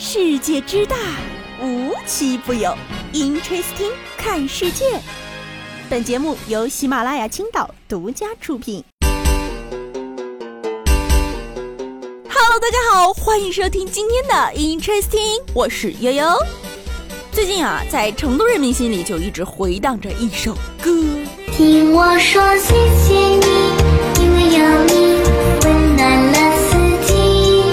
世界之大，无奇不有。Interesting，看世界。本节目由喜马拉雅青岛独家出品。Hello，大家好，欢迎收听今天的 Interesting，我是悠悠。最近啊，在成都人民心里就一直回荡着一首歌。听我说，谢谢你，因为有你，温暖了四季。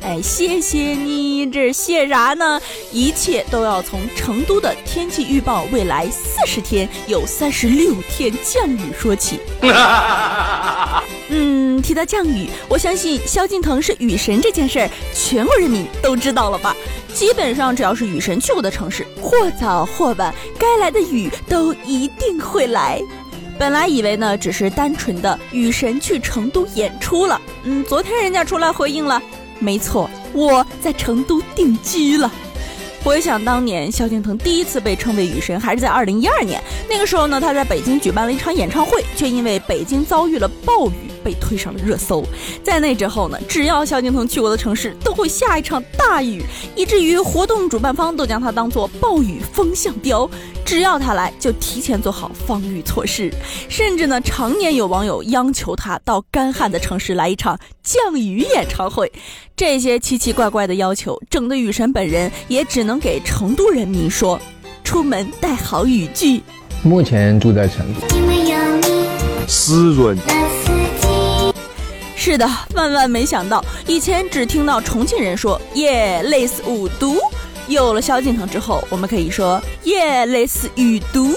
哎，谢谢你，这谢啥呢？一切都要从成都的天气预报未来四十天有三十六天降雨说起。嗯，提到降雨，我相信萧敬腾是雨神这件事儿，全国人民都知道了吧？基本上只要是雨神去过的城市，或早或晚，该来的雨都一定会来。本来以为呢，只是单纯的雨神去成都演出了。嗯，昨天人家出来回应了，没错，我在成都定居了。回想当年萧敬腾第一次被称为雨神，还是在二零一二年。那个时候呢，他在北京举办了一场演唱会，却因为北京遭遇了暴雨，被推上了热搜。在那之后呢，只要萧敬腾去过的城市，都会下一场大雨，以至于活动主办方都将他当做暴雨风向标。只要他来，就提前做好防御措施。甚至呢，常年有网友央求他到干旱的城市来一场降雨演唱会。这些奇奇怪怪的要求，整的雨神本人也只能给成都人民说：出门带好雨具。目前住在成都，因为有你，湿润。是的，万万没想到，以前只听到重庆人说“耶，类似五毒”，有了萧敬腾之后，我们可以说“耶，类似雨毒”。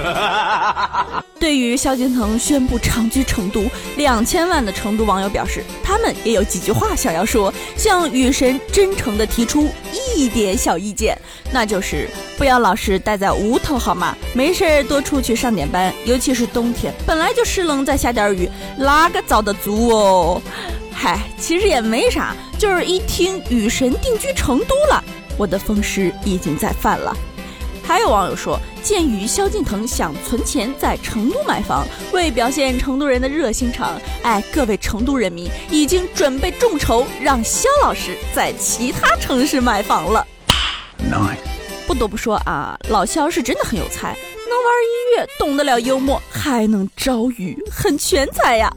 对于萧敬腾宣布长居成都，两千万的成都网友表示，他们也有几句话想要说，向雨神真诚地提出一点小意见，那就是不要老是待在屋头好吗？没事多出去上点班，尤其是冬天，本来就湿冷，再下点雨，哪个遭得住哦？嗨，其实也没啥，就是一听雨神定居成都了，我的风湿已经在犯了。还有网友说，鉴于萧敬腾想存钱在成都买房，为表现成都人的热心肠，哎，各位成都人民已经准备众筹，让萧老师在其他城市买房了。不得不说啊，老萧是真的很有才，能玩音乐，懂得了幽默，还能招鱼，很全才呀。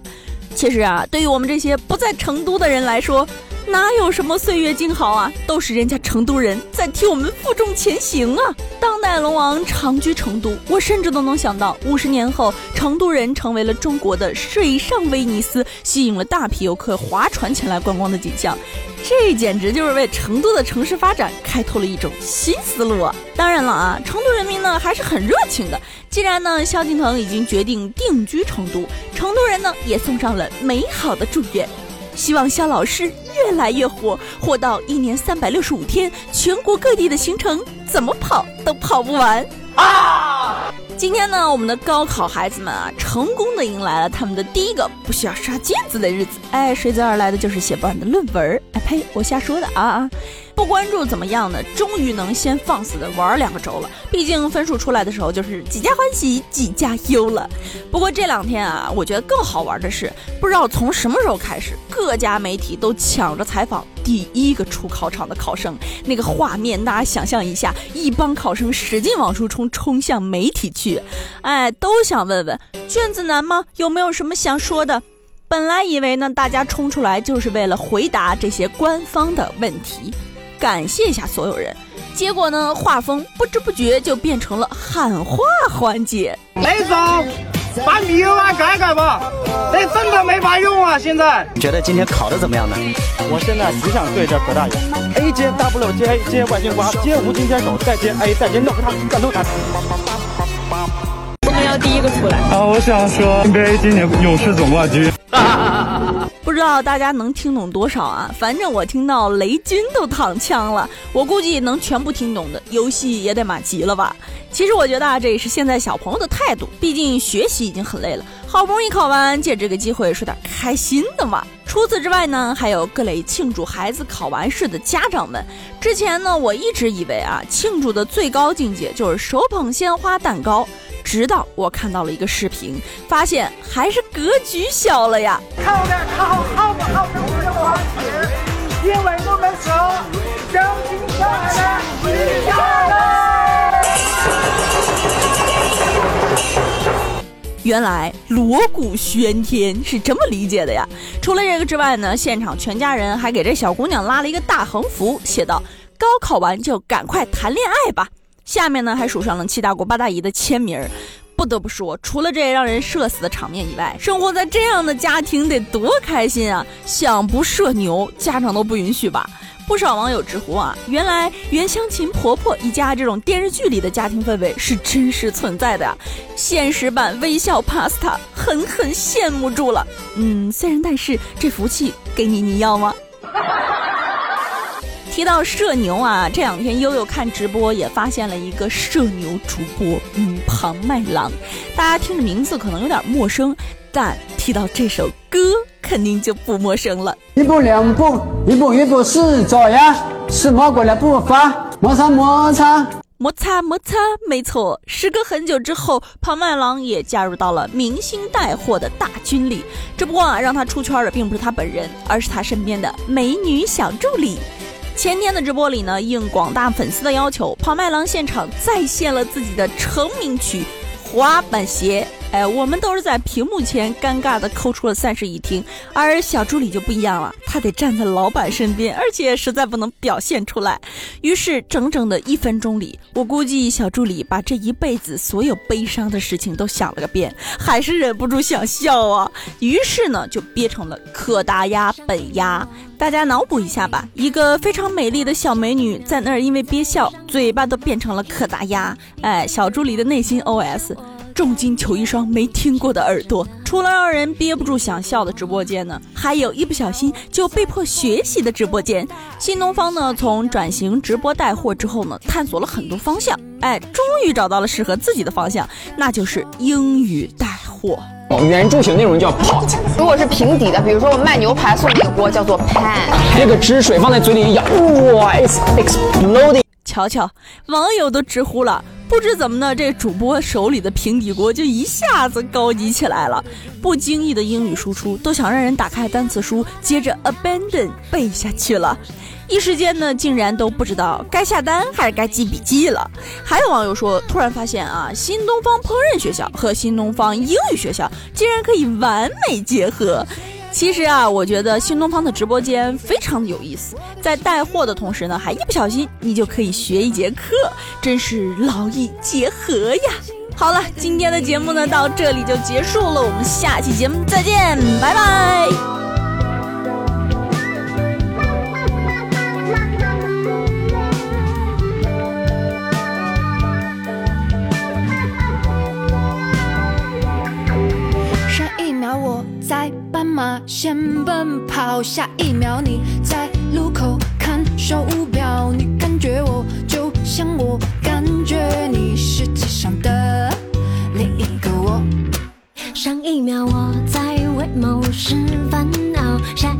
其实啊，对于我们这些不在成都的人来说，哪有什么岁月静好啊，都是人家成都人在替我们负重前行啊！当代龙王长居成都，我甚至都能想到，五十年后，成都人成为了中国的水上威尼斯，吸引了大批游客划船前来观光的景象。这简直就是为成都的城市发展开拓了一种新思路啊！当然了啊，成都人民呢还是很热情的。既然呢，萧敬腾已经决定定居成都，成都人呢也送上了美好的祝愿。希望肖老师越来越火，火到一年三百六十五天，全国各地的行程怎么跑都跑不完啊！今天呢，我们的高考孩子们啊，成功的迎来了他们的第一个不需要刷卷子的日子。哎，随之而来的就是写不完的论文。呸，我瞎说的啊啊！不关注怎么样呢？终于能先放肆的玩两个周了。毕竟分数出来的时候就是几家欢喜几家忧了。不过这两天啊，我觉得更好玩的是，不知道从什么时候开始，各家媒体都抢着采访第一个出考场的考生。那个画面，大家想象一下，一帮考生使劲往出冲，冲向媒体去，哎，都想问问卷子难吗？有没有什么想说的？本来以为呢，大家冲出来就是为了回答这些官方的问题，感谢一下所有人。结果呢，画风不知不觉就变成了喊话环节。雷总把密码改改吧，那真的没法用啊！现在你觉得今天考的怎么样呢？我现在只想对着葛大爷，A 接 W 接 A 接外金瓜接无金接手再接 A 再接弄他干弄他。第一个出来。啊，我想说 NBA 今年勇士总冠军。不知道大家能听懂多少啊？反正我听到雷军都躺枪了，我估计能全部听懂的游戏也得满级了吧。其实我觉得啊，这也是现在小朋友的态度，毕竟学习已经很累了，好不容易考完，借这个机会说点开心的嘛。除此之外呢，还有各类庆祝孩子考完试的家长们。之前呢，我一直以为啊，庆祝的最高境界就是手捧鲜花蛋糕。直到我看到了一个视频发现还是格局小了呀。看我们看好耗子耗我不能往因为我们从交警下来了回家原来锣鼓喧天是这么理解的呀。除了这个之外呢现场全家人还给这小姑娘拉了一个大横幅写道高考完就赶快谈恋爱吧。下面呢还署上了七大姑八大姨的签名儿。不得不说，除了这让人社死的场面以外，生活在这样的家庭得多开心啊！想不社牛，家长都不允许吧？不少网友直呼啊，原来袁湘琴婆婆一家这种电视剧里的家庭氛围是真实存在的呀！现实版微笑 Pasta，狠狠羡慕住了。嗯，虽然但是这福气给你，你要吗？提到社牛啊，这两天悠悠看直播也发现了一个社牛主播，嗯，庞麦郎。大家听着名字可能有点陌生，但提到这首歌肯定就不陌生了。一步两步，一步一步是左呀，是魔鬼的步伐，摩擦摩擦。摩擦摩擦，没错。时隔很久之后，庞麦郎也加入到了明星带货的大军里。只不过啊，让他出圈的并不是他本人，而是他身边的美女小助理。前天的直播里呢，应广大粉丝的要求，庞麦郎现场再现了自己的成名曲《滑板鞋》。哎，我们都是在屏幕前尴尬的抠出了三室一厅，而小助理就不一样了，他得站在老板身边，而且实在不能表现出来。于是整整的一分钟里，我估计小助理把这一辈子所有悲伤的事情都想了个遍，还是忍不住想笑啊。于是呢，就憋成了可达鸭本鸭。大家脑补一下吧，一个非常美丽的小美女在那儿因为憋笑，嘴巴都变成了可达鸭。哎，小助理的内心 OS。重金求一双没听过的耳朵。除了让人憋不住想笑的直播间呢，还有一不小心就被迫学习的直播间。新东方呢，从转型直播带货之后呢，探索了很多方向，哎，终于找到了适合自己的方向，那就是英语带货。语言助形内容叫 pot，如果是平底的，比如说我卖牛排送那个锅叫做 pan，那个汁水放在嘴里一咬，哇，it's exploding。瞧瞧，网友都直呼了。不知怎么的，这主播手里的平底锅就一下子高级起来了。不经意的英语输出都想让人打开单词书，接着 abandon 背下去了。一时间呢，竟然都不知道该下单还是该记笔记了。还有网友说，突然发现啊，新东方烹饪学校和新东方英语学校竟然可以完美结合。其实啊，我觉得新东方的直播间非常的有意思，在带货的同时呢，还一不小心你就可以学一节课，真是劳逸结合呀。好了，今天的节目呢到这里就结束了，我们下期节目再见，拜拜。上一秒我在马先奔跑，下一秒你在路口看手表，你感觉我就像我感觉你，世界上的另一个我。上一秒我在为某事烦恼，下